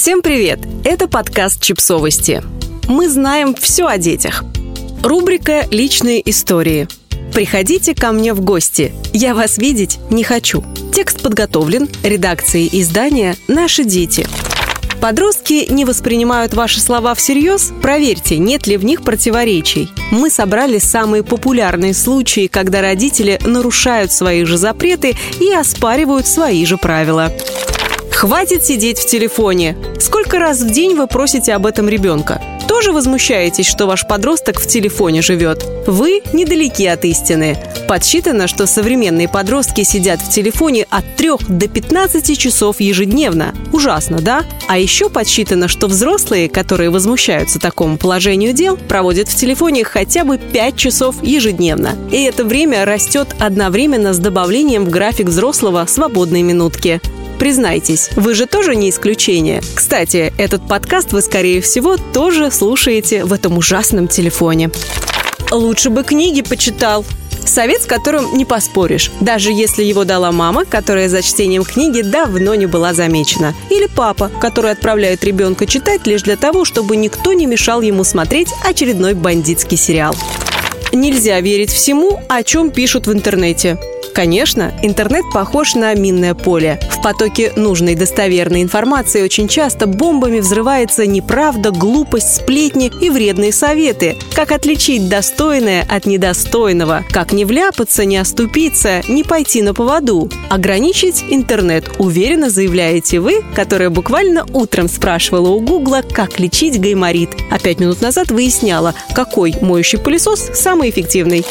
Всем привет! Это подкаст «Чипсовости». Мы знаем все о детях. Рубрика «Личные истории». Приходите ко мне в гости. Я вас видеть не хочу. Текст подготовлен редакцией издания «Наши дети». Подростки не воспринимают ваши слова всерьез? Проверьте, нет ли в них противоречий. Мы собрали самые популярные случаи, когда родители нарушают свои же запреты и оспаривают свои же правила. Хватит сидеть в телефоне. Сколько раз в день вы просите об этом ребенка? Тоже возмущаетесь, что ваш подросток в телефоне живет? Вы недалеки от истины. Подсчитано, что современные подростки сидят в телефоне от 3 до 15 часов ежедневно. Ужасно, да? А еще подсчитано, что взрослые, которые возмущаются такому положению дел, проводят в телефоне хотя бы 5 часов ежедневно. И это время растет одновременно с добавлением в график взрослого свободной минутки. Признайтесь, вы же тоже не исключение. Кстати, этот подкаст вы, скорее всего, тоже слушаете в этом ужасном телефоне. Лучше бы книги почитал. Совет, с которым не поспоришь, даже если его дала мама, которая за чтением книги давно не была замечена. Или папа, который отправляет ребенка читать лишь для того, чтобы никто не мешал ему смотреть очередной бандитский сериал. Нельзя верить всему, о чем пишут в интернете. Конечно, интернет похож на минное поле. В потоке нужной достоверной информации очень часто бомбами взрывается неправда, глупость, сплетни и вредные советы. Как отличить достойное от недостойного? Как не вляпаться, не оступиться, не пойти на поводу? Ограничить интернет, уверенно заявляете вы, которая буквально утром спрашивала у Гугла, как лечить гайморит, а пять минут назад выясняла, какой моющий пылесос самый эффективный.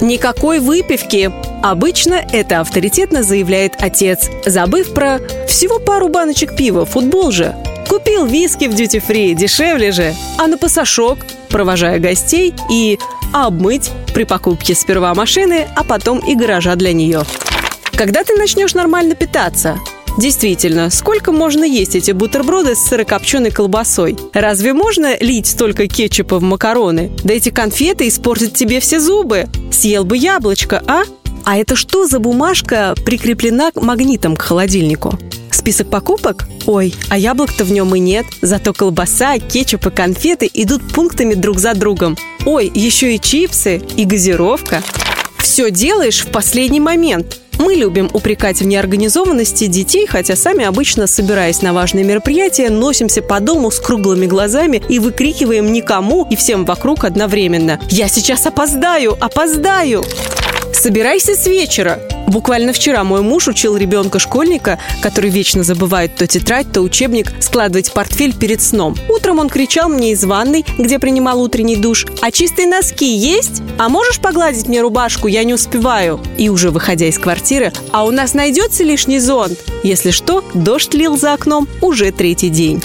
Никакой выпивки. Обычно это авторитетно заявляет отец, забыв про всего пару баночек пива, футбол же. Купил виски в дьюти-фри, дешевле же. А на пасашок, провожая гостей и обмыть при покупке сперва машины, а потом и гаража для нее. Когда ты начнешь нормально питаться? Действительно, сколько можно есть эти бутерброды с сырокопченой колбасой? Разве можно лить столько кетчупа в макароны? Да эти конфеты испортят тебе все зубы. Съел бы яблочко, а? А это что за бумажка прикреплена магнитом к холодильнику? Список покупок? Ой, а яблок-то в нем и нет. Зато колбаса, кетчуп и конфеты идут пунктами друг за другом. Ой, еще и чипсы, и газировка. Все делаешь в последний момент – мы любим упрекать в неорганизованности детей, хотя сами обычно, собираясь на важные мероприятия, носимся по дому с круглыми глазами и выкрикиваем никому и всем вокруг одновременно «Я сейчас опоздаю! Опоздаю!» Собирайся с вечера. Буквально вчера мой муж учил ребенка-школьника, который вечно забывает то тетрадь, то учебник, складывать портфель перед сном. Утром он кричал мне из ванной, где принимал утренний душ, «А чистые носки есть? А можешь погладить мне рубашку? Я не успеваю». И уже выходя из квартиры, «А у нас найдется лишний зонт?» Если что, дождь лил за окном уже третий день.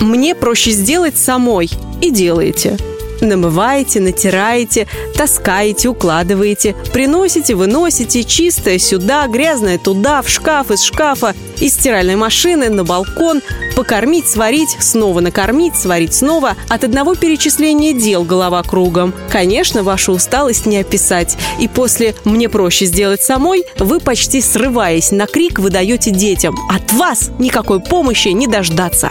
Мне проще сделать самой. И делаете. Намываете, натираете, таскаете, укладываете, приносите, выносите, чистое сюда, грязное туда, в шкаф, из шкафа, из стиральной машины, на балкон, покормить, сварить, снова накормить, сварить снова. От одного перечисления дел голова кругом. Конечно, вашу усталость не описать. И после «мне проще сделать самой» вы почти срываясь на крик выдаете детям. От вас никакой помощи не дождаться.